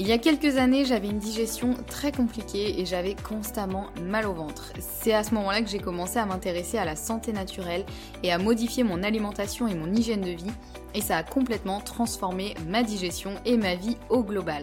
Il y a quelques années, j'avais une digestion très compliquée et j'avais constamment mal au ventre. C'est à ce moment-là que j'ai commencé à m'intéresser à la santé naturelle et à modifier mon alimentation et mon hygiène de vie et ça a complètement transformé ma digestion et ma vie au global.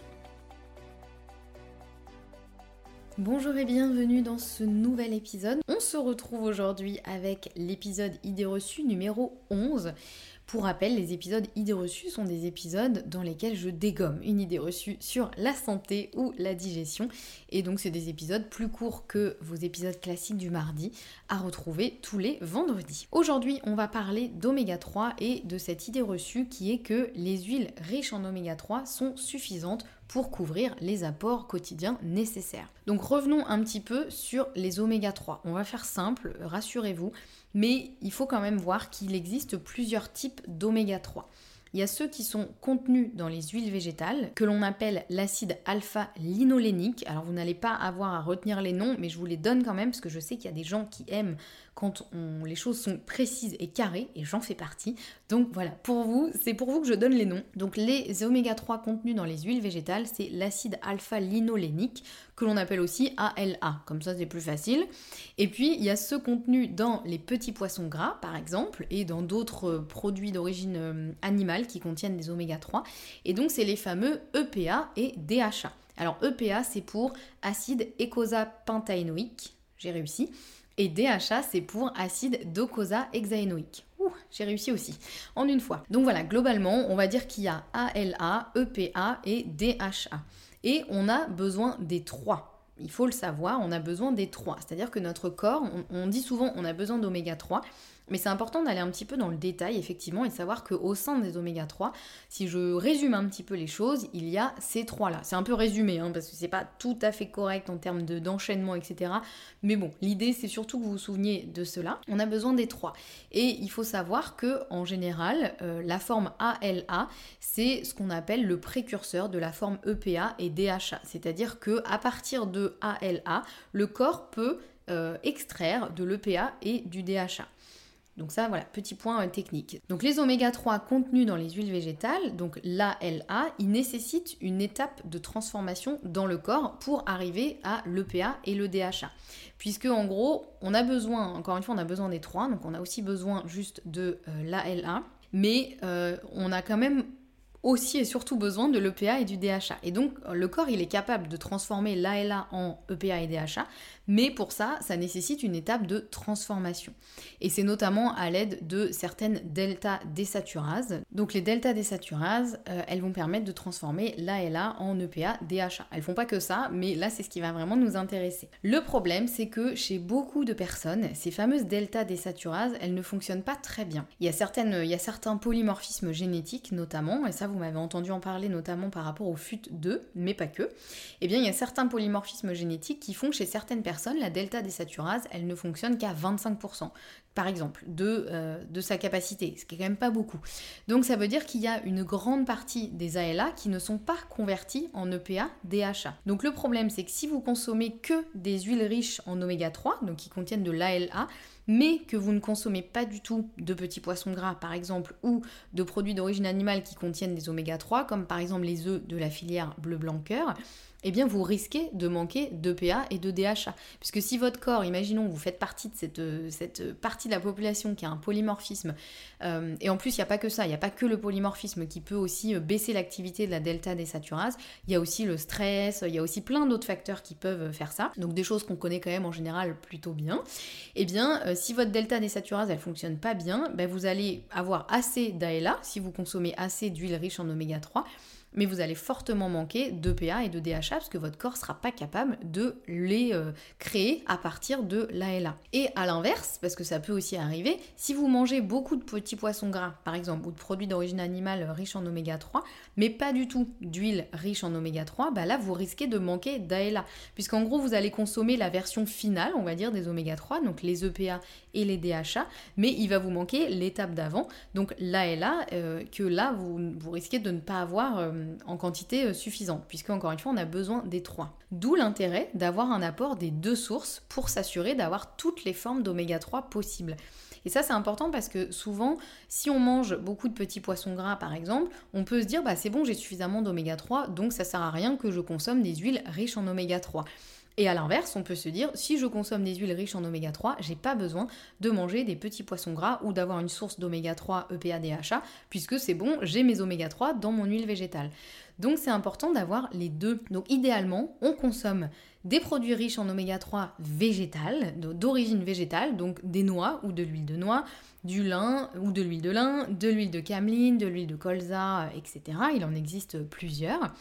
Bonjour et bienvenue dans ce nouvel épisode. On se retrouve aujourd'hui avec l'épisode idée reçue numéro 11 pour rappel, les épisodes idées reçues sont des épisodes dans lesquels je dégomme une idée reçue sur la santé ou la digestion. Et donc c'est des épisodes plus courts que vos épisodes classiques du mardi à retrouver tous les vendredis. Aujourd'hui, on va parler d'oméga 3 et de cette idée reçue qui est que les huiles riches en oméga 3 sont suffisantes pour couvrir les apports quotidiens nécessaires. Donc revenons un petit peu sur les oméga 3. On va faire simple, rassurez-vous mais il faut quand même voir qu'il existe plusieurs types d'oméga 3. Il y a ceux qui sont contenus dans les huiles végétales, que l'on appelle l'acide alpha-linolénique. Alors vous n'allez pas avoir à retenir les noms, mais je vous les donne quand même, parce que je sais qu'il y a des gens qui aiment quand les choses sont précises et carrées, et j'en fais partie. Donc voilà, pour vous, c'est pour vous que je donne les noms. Donc les oméga 3 contenus dans les huiles végétales, c'est l'acide alpha-linolénique, que l'on appelle aussi ALA, comme ça c'est plus facile. Et puis il y a ceux contenus dans les petits poissons gras, par exemple, et dans d'autres produits d'origine euh, qui contiennent des oméga 3. Et donc c'est les fameux EPA et DHA. Alors EPA, c'est pour acide eicosapentaénoïque, j'ai réussi. Et DHA, c'est pour acide docosahexaénoïque. Ouh, j'ai réussi aussi, en une fois. Donc voilà, globalement, on va dire qu'il y a ALA, EPA et DHA. Et on a besoin des trois. Il faut le savoir, on a besoin des trois. C'est-à-dire que notre corps, on, dit souvent on a besoin d'oméga 3, mais c'est important d'aller un petit peu dans le détail, effectivement, et de savoir qu'au sein des oméga 3, si je résume un petit peu les choses, il y a ces trois-là. C'est un peu résumé, hein, parce que c'est pas tout à fait correct en termes d'enchaînement, etc. Mais bon, l'idée, c'est surtout que vous vous souveniez de cela. On a besoin des trois. Et il faut savoir que, en général, euh, la forme ALA, c'est ce qu'on appelle le précurseur de la forme EPA et DHA. C'est-à-dire que à partir de ALA, le corps peut euh, extraire de l'EPA et du DHA. Donc ça, voilà, petit point euh, technique. Donc les oméga 3 contenus dans les huiles végétales, donc l'ALA, ils nécessitent une étape de transformation dans le corps pour arriver à l'EPA et le DHA. Puisque en gros, on a besoin, encore une fois, on a besoin des trois, donc on a aussi besoin juste de euh, l'ALA, mais euh, on a quand même aussi et surtout besoin de l'EPA et du DHA. Et donc le corps il est capable de transformer l'ALA en EPA et DHA, mais pour ça, ça nécessite une étape de transformation. Et c'est notamment à l'aide de certaines delta désaturases. Donc les delta désaturases, euh, elles vont permettre de transformer l'ALA en EPA DHA. Elles font pas que ça, mais là c'est ce qui va vraiment nous intéresser. Le problème, c'est que chez beaucoup de personnes, ces fameuses delta désaturases, elles ne fonctionnent pas très bien. Il y a certaines il y a certains polymorphismes génétiques notamment et ça vous m'avez entendu en parler notamment par rapport au FUT2, mais pas que, eh bien il y a certains polymorphismes génétiques qui font que chez certaines personnes, la delta désaturase, elle ne fonctionne qu'à 25%, par exemple, de, euh, de sa capacité, ce qui est quand même pas beaucoup. Donc ça veut dire qu'il y a une grande partie des ALA qui ne sont pas convertis en EPA DHA. Donc le problème, c'est que si vous consommez que des huiles riches en oméga 3, donc qui contiennent de l'ALA, mais que vous ne consommez pas du tout de petits poissons gras par exemple ou de produits d'origine animale qui contiennent des oméga 3 comme par exemple les œufs de la filière bleu blanc cœur, eh bien vous risquez de manquer d'EPA et de DHA. Puisque si votre corps, imaginons, vous faites partie de cette, euh, partie de la population qui a un polymorphisme, euh, et en plus il n'y a pas que ça, il n'y a pas que le polymorphisme qui peut aussi euh, baisser l'activité de la delta désaturase, il y a aussi le stress, il y a aussi plein d'autres facteurs qui peuvent faire ça, donc des choses qu'on connaît quand même en général plutôt bien, eh bien si votre delta désaturase elle fonctionne pas bien, ben, vous allez avoir assez d'ALA si vous consommez assez d'huile riche en oméga 3, mais vous allez fortement manquer d'EPA et de DHA parce que votre corps ne sera pas capable de les euh, créer à partir de l'ALA. Et à l'inverse, parce que ça peut aussi arriver, si vous mangez beaucoup de petits poissons gras, par exemple, ou de produits d'origine animale riches en oméga 3, mais pas du tout d'huile riche en oméga 3, bah là vous risquez de manquer d'ALA, puisqu'en gros vous allez consommer la version finale, on va dire, des oméga 3, donc les EPA et les DHA, mais il va vous manquer l'étape d'avant, donc l'ALA, euh, que là vous, vous, risquez de ne pas avoir euh, en quantité euh, suffisante, puisque encore une fois on a besoin des trois. D'où l'intérêt d'avoir un apport des deux sources pour s'assurer d'avoir toutes les formes d'oméga 3 possibles. Et ça, c'est important parce que souvent, si on mange beaucoup de petits poissons gras, par exemple, on peut se dire, bah c'est bon, j'ai suffisamment d'oméga 3, donc ça sert à rien que je consomme des huiles riches en oméga 3. Et à l'inverse, on peut se dire, si je consomme des huiles riches en oméga 3, j'ai pas besoin de manger des petits poissons gras ou d'avoir une source d'oméga 3 EPA DHA, puisque c'est bon, j'ai mes oméga 3 dans mon huile végétale. Donc c'est important d'avoir les deux. Donc idéalement, on consomme des produits riches en oméga 3 végétal, d'origine végétale, donc des noix ou de l'huile de noix, du lin ou de l'huile de lin, de l'huile de cameline, de l'huile de colza, etc. Il en existe plusieurs.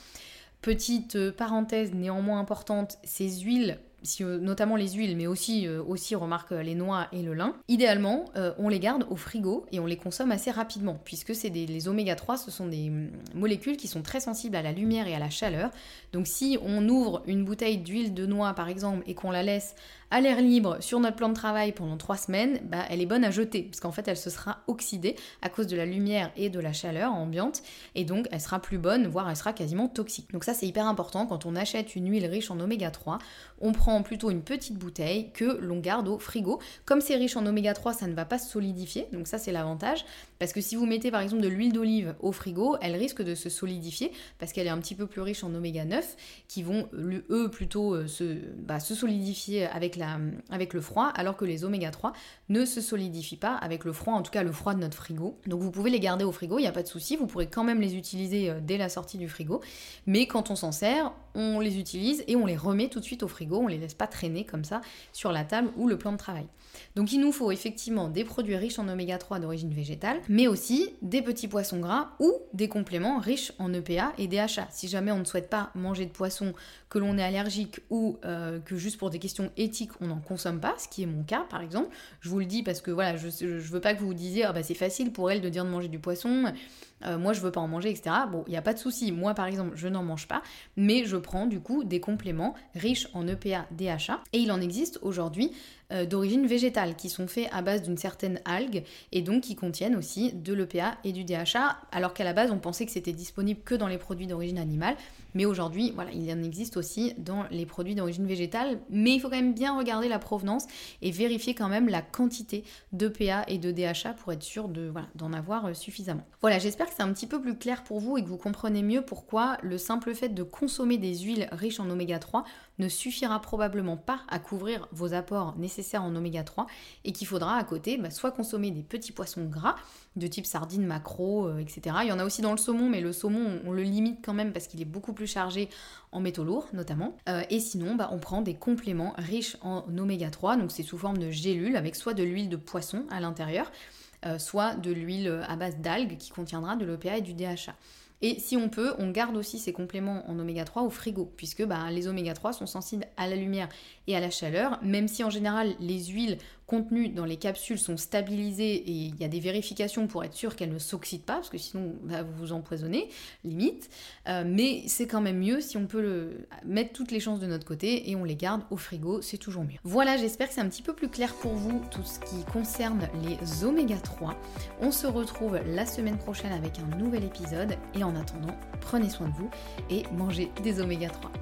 Petite parenthèse néanmoins importante, ces huiles euh, notamment les huiles, mais aussi, euh, aussi remarque les noix et le lin, idéalement, euh, on les garde au frigo et on les consomme assez rapidement, puisque c'est les oméga 3, ce sont des hum, molécules qui sont très sensibles à la lumière et à la chaleur. Donc si on ouvre une bouteille d'huile de noix, par exemple, et qu'on la laisse à l'air libre sur notre plan de travail pendant trois semaines, bah, elle est bonne à jeter, parce qu'en fait, elle se sera oxydée à cause de la lumière et de la chaleur ambiante, et donc elle sera plus bonne, voire elle sera quasiment toxique. Donc ça, c'est hyper important quand on achète une huile riche en oméga 3, on prend plutôt une petite bouteille que l'on garde au frigo. Comme c'est riche en oméga 3, ça ne va pas se solidifier, donc ça c'est l'avantage, parce que si vous mettez par exemple de l'huile d'olive au frigo, elle risque de se solidifier, parce qu'elle est un petit peu plus riche en oméga 9, qui vont eux plutôt euh, se, bah, se solidifier avec avec le froid, alors que les oméga 3 ne se solidifient pas avec le froid, en tout cas le froid de notre frigo. Donc vous pouvez les garder au frigo, il n'y a pas de souci, vous pourrez quand même les utiliser euh, dès la sortie du frigo, mais quand on s'en sert, on les utilise et on les remet tout de suite au frigo, on les laisse pas traîner comme ça sur la table ou le plan de travail. Donc il nous faut effectivement des produits riches en oméga 3 d'origine végétale, mais aussi des petits poissons gras ou des compléments riches en EPA et DHA. Si jamais on ne souhaite pas manger de poisson, que l'on est allergique ou euh, que juste pour des questions éthiques on n'en consomme pas, ce qui est mon cas par exemple, je vous le dis parce que voilà, je, veux pas que vous vous disiez ah bah c'est facile pour elle de dire de manger du poisson, euh, moi je veux pas en manger, etc. Bon, il n'y a pas de souci, moi par exemple je n'en mange pas, mais je prends du coup des compléments riches en EPA, DHA, et il en existe aujourd'hui euh, d'origine végétale qui sont faits à base d'une certaine algue et donc qui contiennent aussi de l'EPA et du DHA, alors qu'à la base on pensait que c'était disponible que dans les produits d'origine animale, mais aujourd'hui voilà, il en existe aussi dans les produits d'origine végétale, mais il faut quand même bien regarder la provenance et vérifier quand même la quantité d'EPA et de DHA pour être sûr d'en avoir euh, suffisamment. Voilà, j'espère que c'est un petit peu plus clair pour vous et que vous comprenez mieux pourquoi le simple fait de consommer des huiles riches en oméga 3 ne suffira probablement pas à couvrir vos apports nécessaires en oméga 3 et qu'il faudra à côté bah, soit consommer des petits poissons gras de type sardines, macro, euh, etc. Il y en a aussi dans le saumon, mais le saumon, on, le limite quand même parce qu'il est beaucoup plus chargé en métaux lourds notamment. Euh, et sinon, bah, on prend des compléments riches en oméga 3, donc c'est sous forme de gélules avec soit de l'huile de poisson à l'intérieur, euh, soit de l'huile à base d'algues qui contiendra de l'OPA et du DHA. Et si on peut, on garde aussi ces compléments en oméga 3 au frigo, puisque bah, les oméga 3 sont sensibles à la lumière et à la chaleur, même si en général les huiles contenus dans les capsules sont stabilisés et il y a des vérifications pour être sûr qu'elles ne s'oxydent pas, parce que sinon bah, vous vous empoisonnez, limite. Euh, mais c'est quand même mieux si on peut mettre toutes les chances de notre côté et on les garde au frigo, c'est toujours mieux. Voilà, j'espère que c'est un petit peu plus clair pour vous tout ce qui concerne les oméga 3. On se retrouve la semaine prochaine avec un nouvel épisode et en attendant, prenez soin de vous et mangez des oméga 3.